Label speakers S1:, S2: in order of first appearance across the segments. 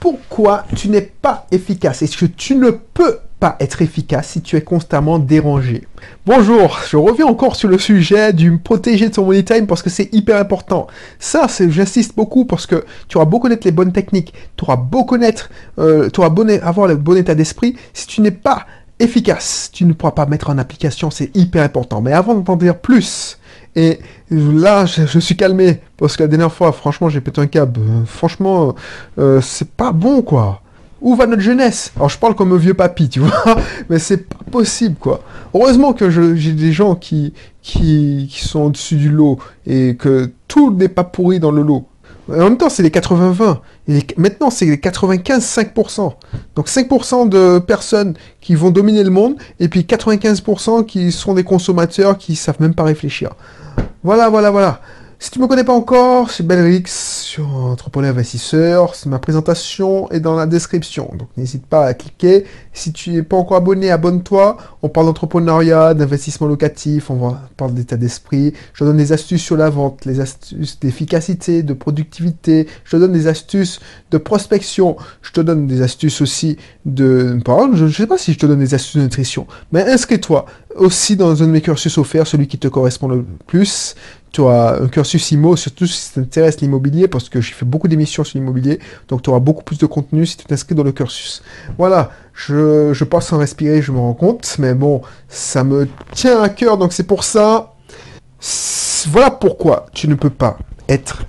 S1: pourquoi tu n'es pas efficace? Est-ce que tu ne peux pas être efficace si tu es constamment dérangé? Bonjour, je reviens encore sur le sujet du protéger de son money time parce que c'est hyper important. Ça, j'insiste beaucoup parce que tu auras beau connaître les bonnes techniques, tu auras beau connaître, euh, tu auras beau avoir le bon état d'esprit, si tu n'es pas efficace, tu ne pourras pas mettre en application, c'est hyper important. Mais avant d'en dire plus, et là, je, suis calmé parce que la dernière fois, franchement, j'ai pété un câble. franchement, euh, c'est pas bon, quoi. Où va notre jeunesse? Alors, je parle comme un vieux papy, tu vois, mais c'est pas possible, quoi. Heureusement que j'ai des gens qui, qui sont au-dessus du lot et que tout n'est pas pourri dans le lot. En même temps, c'est les 80-20. Maintenant, c'est les 95-5%. Donc 5% de personnes qui vont dominer le monde, et puis 95% qui sont des consommateurs qui savent même pas réfléchir. Voilà, voilà, voilà. Si tu me connais pas encore, c'est Belrix sur Entrepreneur Investisseur. Ma présentation est dans la description. Donc n'hésite pas à cliquer. Si tu n'es pas encore abonné, abonne-toi. On parle d'entrepreneuriat, d'investissement locatif, on parle d'état d'esprit. Je te donne des astuces sur la vente, les astuces d'efficacité, de productivité. Je te donne des astuces de prospection. Je te donne des astuces aussi de... Je ne sais pas si je te donne des astuces de nutrition. Mais inscris-toi aussi dans un de mes cursus offerts, celui qui te correspond le plus tu auras un cursus IMO, surtout si ça t'intéresse l'immobilier, parce que j'ai fait beaucoup d'émissions sur l'immobilier, donc tu auras beaucoup plus de contenu si tu t'inscris dans le cursus. Voilà, je, je passe sans respirer, je me rends compte, mais bon, ça me tient à cœur, donc c'est pour ça. Voilà pourquoi tu ne peux pas être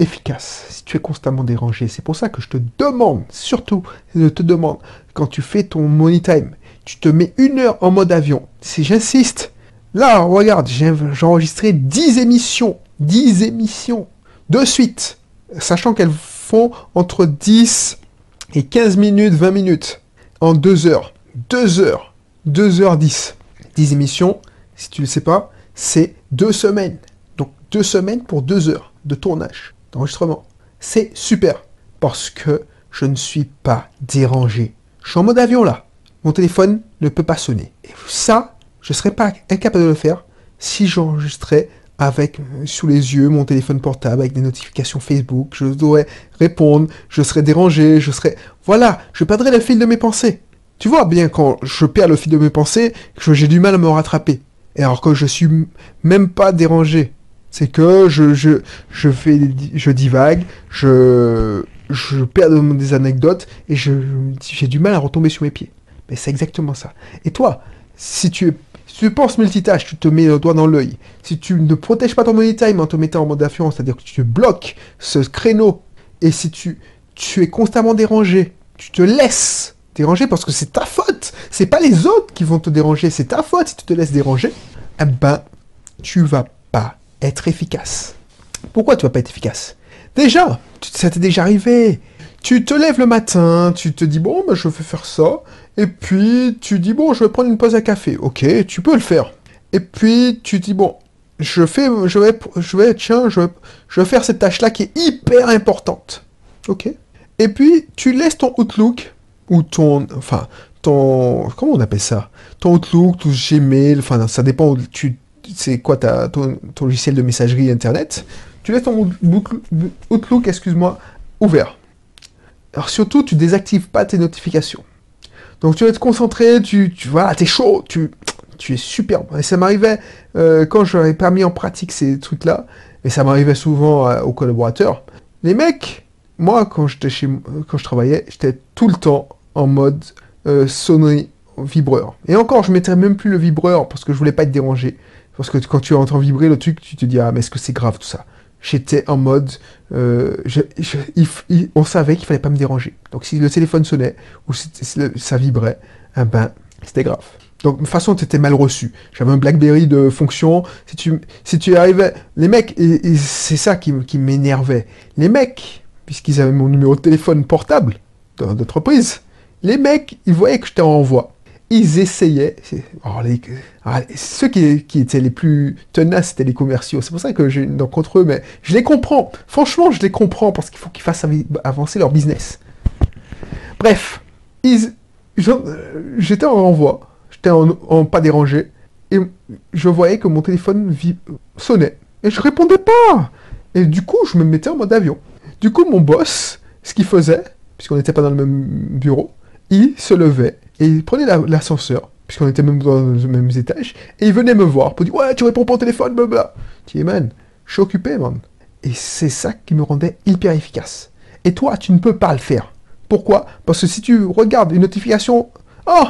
S1: efficace si tu es constamment dérangé. C'est pour ça que je te demande, surtout, je te demande, quand tu fais ton money time, tu te mets une heure en mode avion. Si j'insiste, Là, regarde, j'ai enregistré 10 émissions. 10 émissions. De suite. Sachant qu'elles font entre 10 et 15 minutes, 20 minutes. En 2 heures. 2 heures. 2 heures 10. 10 émissions, si tu ne le sais pas, c'est 2 semaines. Donc 2 semaines pour 2 heures de tournage, d'enregistrement. C'est super. Parce que je ne suis pas dérangé. Je suis en mode avion là. Mon téléphone ne peut pas sonner. Et ça, je ne serais pas incapable de le faire si j'enregistrais avec euh, sous les yeux mon téléphone portable avec des notifications Facebook, je devrais répondre, je serais dérangé, je serais... Voilà, je perdrais le fil de mes pensées. Tu vois bien quand je perds le fil de mes pensées, que j'ai du mal à me rattraper. Et alors que je suis même pas dérangé. C'est que je, je, je fais, je divague, je, je perds des anecdotes et j'ai du mal à retomber sur mes pieds. Mais c'est exactement ça. Et toi, si tu es tu penses multitâche, tu te mets le doigt dans l'œil. Si tu ne protèges pas ton money time en te mettant en mode avion, c'est-à-dire que tu bloques ce créneau, et si tu, tu es constamment dérangé, tu te laisses déranger parce que c'est ta faute. C'est pas les autres qui vont te déranger, c'est ta faute si tu te laisses déranger. Eh ben, tu vas pas être efficace. Pourquoi tu vas pas être efficace? Déjà, ça t'est déjà arrivé. Tu te lèves le matin, tu te dis bon, ben, je vais faire ça, et puis, tu dis, bon, je vais prendre une pause à café. Ok, tu peux le faire. Et puis, tu dis, bon, je fais, je vais, je vais, tiens, je vais, je vais faire cette tâche-là qui est hyper importante. Ok. Et puis, tu laisses ton Outlook, ou ton, enfin, ton, comment on appelle ça? Ton Outlook, ton Gmail, enfin, ça dépend, tu, c'est quoi ton, ton, logiciel de messagerie Internet. Tu laisses ton Outlook, excuse-moi, ouvert. Alors surtout, tu désactives pas tes notifications. Donc tu vas te concentrer, tu, tu voilà, t'es chaud, tu, tu es superbe. Et ça m'arrivait euh, quand j'aurais pas mis en pratique ces trucs-là, et ça m'arrivait souvent euh, aux collaborateurs. Les mecs, moi quand je travaillais, j'étais tout le temps en mode euh, sonnerie vibreur. Et encore, je mettais même plus le vibreur parce que je voulais pas être dérangé. Parce que quand tu entends vibrer le truc, tu te dis ah mais est-ce que c'est grave tout ça? J'étais en mode, euh, on savait qu'il fallait pas me déranger. Donc si le téléphone sonnait ou si ça vibrait, eh ben c'était grave. Donc de toute façon, tu étais mal reçu. J'avais un BlackBerry de fonction. Si tu, si tu arrivais, les mecs, c'est ça qui, qui m'énervait. Les mecs, puisqu'ils avaient mon numéro de téléphone portable d'entreprise, les mecs, ils voyaient que j'étais en envoi ils essayaient. Oh, ah, ceux qui, étaient les plus tenaces, c'était les commerciaux. C'est pour ça que j'ai donc contre eux, mais je les comprends. Franchement, je les comprends parce qu'il faut qu'ils fassent avancer leur business. Bref, j'étais en renvoi, j'étais en, pas dérangé, et je voyais que mon téléphone sonnait. Et je répondais pas. Et du coup, je me mettais en mode avion. Du coup, mon boss, ce qu'il faisait, puisqu'on n'était pas dans le même bureau, il se levait et il prenait l'ascenseur, puisqu'on était même dans le même étage, et il venait me voir pour dire Ouais, tu réponds au téléphone, blablabla. Je dis Man, je suis occupé, man. Et c'est ça qui me rendait hyper efficace. Et toi, tu ne peux pas le faire. Pourquoi? Parce que si tu regardes une notification Oh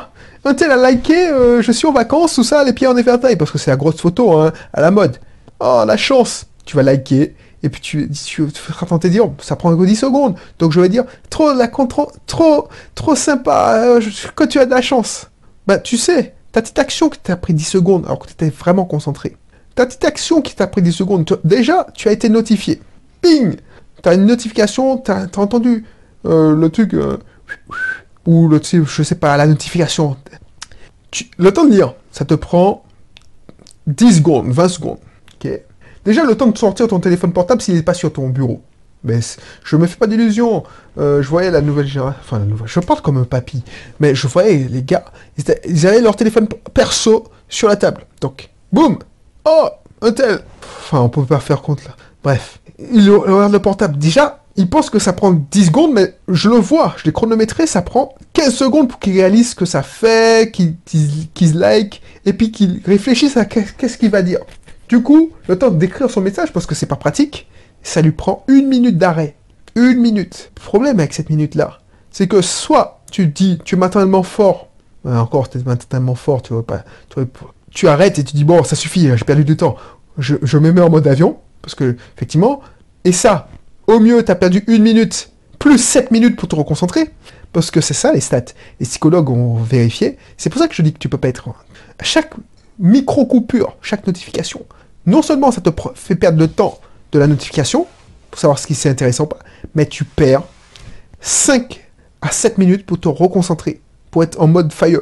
S1: un tel a liké, euh, je suis en vacances, tout ça, les pieds en éventail, parce que c'est la grosse photo, hein, à la mode. Oh, la chance Tu vas liker, et puis tu, tu, tu feras tenter dire, ça prend que 10 secondes. Donc je vais dire, trop, la, trop, trop, trop sympa, euh, que tu as de la chance. Bah, tu sais, ta petite action qui t'a pris 10 secondes, alors que tu étais vraiment concentré. Ta petite action qui t'a pris 10 secondes, déjà, tu as été notifié. Ping Tu as une notification, tu as, entendu euh, le truc, euh, ou le truc, je sais pas, la notification. le temps de lire, ça te prend 10 secondes, 20 secondes. Déjà, le temps de sortir ton téléphone portable s'il n'est pas sur ton bureau. Mais je me fais pas d'illusions. Euh, je voyais la nouvelle génération. Enfin, la nouvelle. Je parle comme un papy. Mais je voyais les gars. Ils, avaient leur téléphone perso sur la table. Donc, boum Oh Un tel Enfin, on peut pas faire compte là. Bref. Ils regardent le portable. Déjà, ils pensent que ça prend 10 secondes, mais je le vois. Je l'ai chronométré. Ça prend 15 secondes pour qu'ils réalisent ce que ça fait, qu'ils like, et puis qu'ils réfléchissent à qu'est-ce qu'il va dire. Du coup, le temps d'écrire son message, parce que c'est pas pratique, ça lui prend une minute d'arrêt. Une minute. Le problème avec cette minute-là, c'est que soit tu dis, tu es matériellement fort, encore, tu es matériellement fort, tu vois pas, tu, arrêtes et tu dis, bon, ça suffit, j'ai perdu du temps. Je, me mets en mode avion, parce que, effectivement, et ça, au mieux, tu as perdu une minute, plus 7 minutes pour te reconcentrer, parce que c'est ça les stats. Les psychologues ont vérifié. C'est pour ça que je dis que tu peux pas être. Chaque micro-coupure, chaque notification, non seulement ça te fait perdre le temps de la notification, pour savoir ce qui c'est intéressant pas, mais tu perds 5 à 7 minutes pour te reconcentrer, pour être en mode fire.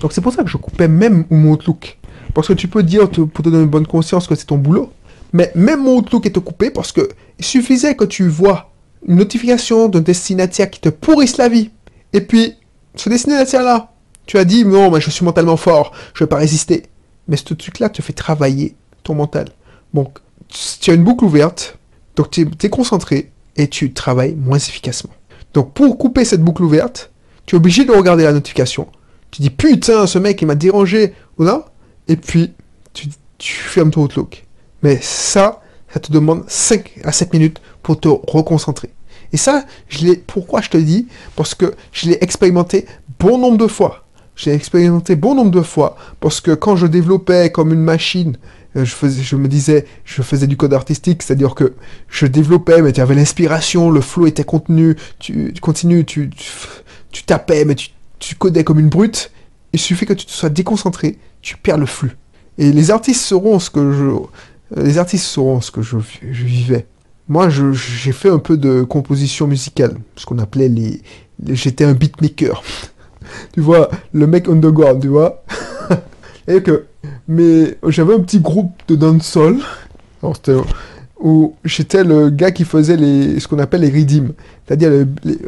S1: Donc c'est pour ça que je coupais même mon Outlook. Parce que tu peux dire, pour te donner une bonne conscience, que c'est ton boulot. Mais même mon Outlook est coupé parce que il suffisait que tu vois une notification d'un destinataire qui te pourrisse la vie. Et puis, ce destinataire-là, tu as dit, non, mais je suis mentalement fort, je vais pas résister. Mais ce truc-là te fait travailler ton mental. Donc, tu as une boucle ouverte, donc tu es, concentré et tu travailles moins efficacement. Donc, pour couper cette boucle ouverte, tu es obligé de regarder la notification. Tu dis putain, ce mec il m'a dérangé, ou Et puis, tu, tu fermes ton Outlook. Mais ça, ça te demande 5 à 7 minutes pour te reconcentrer. Et ça, je pourquoi je te le dis? Parce que je l'ai expérimenté bon nombre de fois. J'ai expérimenté bon nombre de fois parce que quand je développais comme une machine euh, je, faisais, je me disais, je faisais du code artistique, c'est-à-dire que je développais, mais tu avais l'inspiration, le flow était contenu, tu, tu continues, tu, tu, tapais, mais tu, tu codais comme une brute. Il suffit que tu te sois déconcentré, tu perds le flux. Et les artistes sauront ce que je, euh, les artistes sauront ce que je, vivais. Moi, j'ai fait un peu de composition musicale, ce qu'on appelait les, j'étais un beatmaker. Tu vois, le mec underground, tu vois. Et que mais j'avais un petit groupe de dancehall. où j'étais le gars qui faisait les, ce qu'on appelle les redeems, c'est-à-dire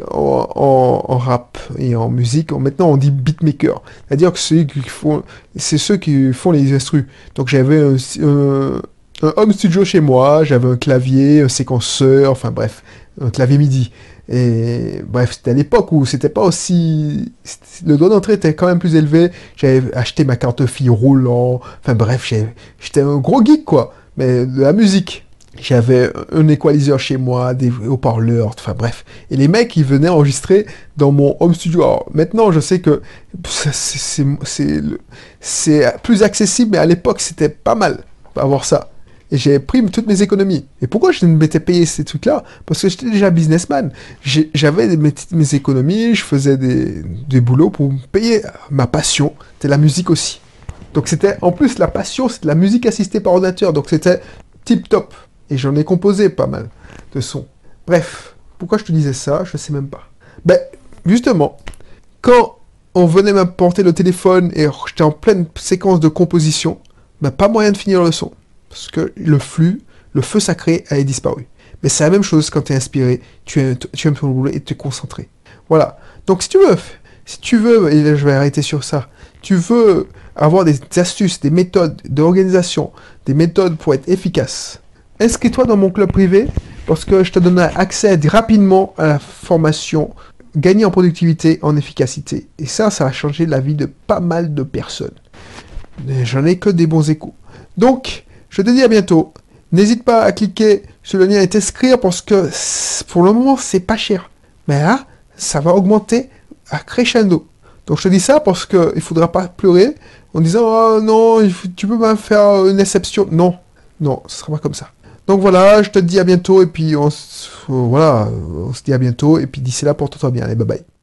S1: en, rap et en musique. Maintenant, on dit beatmaker, c'est-à-dire que qui font, c'est ceux qui font les instrus. Donc j'avais un, un, home studio chez moi, j'avais un clavier, un séquenceur, enfin bref, un clavier MIDI. Et bref, c'était à l'époque où c'était pas aussi. Le droit d'entrée était quand même plus élevé. J'avais acheté ma carte fille roulant. Enfin bref, j'étais un gros geek quoi. Mais de la musique. J'avais un équaliseur chez moi, des haut-parleurs, enfin bref. Et les mecs, ils venaient enregistrer dans mon home studio. Alors maintenant, je sais que c'est plus accessible, mais à l'époque, c'était pas mal avoir ça et j'ai pris toutes mes économies. Et pourquoi je ne m'étais payé ces trucs-là? Parce que j'étais déjà businessman. J'avais mes, économies, je faisais des, des boulots pour me payer ma passion. C'était la musique aussi. Donc c'était, en plus, la passion, c'est la musique assistée par ordinateur. Donc c'était tip top. Et j'en ai composé pas mal de sons. Bref, pourquoi je te disais ça? Je sais même pas. Ben, justement, quand on venait m'apporter le téléphone et j'étais en pleine séquence de composition, ben, pas moyen de finir le son parce que le flux, le feu sacré a disparu. Mais c'est la même chose quand tu es inspiré, tu aimes, tu aimes ton boulot et tu es concentré. Voilà. Donc si tu veux, si tu veux, et là je vais arrêter sur ça, tu veux avoir des astuces, des méthodes d'organisation, des méthodes pour être efficace, inscris-toi dans mon club privé parce que je te donne accès rapidement à la formation gagner en productivité, en efficacité. Et ça, ça a changé la vie de pas mal de personnes. J'en ai que des bons échos. Donc, je te dis à bientôt. N'hésite pas à cliquer sur le lien et t'inscrire parce que pour le moment, c'est pas cher. Mais là, ça va augmenter à crescendo. Donc je te dis ça parce qu'il ne faudra pas pleurer en disant oh non, tu peux pas faire une exception. Non, non, ce sera pas comme ça. Donc voilà, je te dis à bientôt et puis on, voilà, on se dit à bientôt et puis d'ici là porte-toi bien. Allez, bye bye.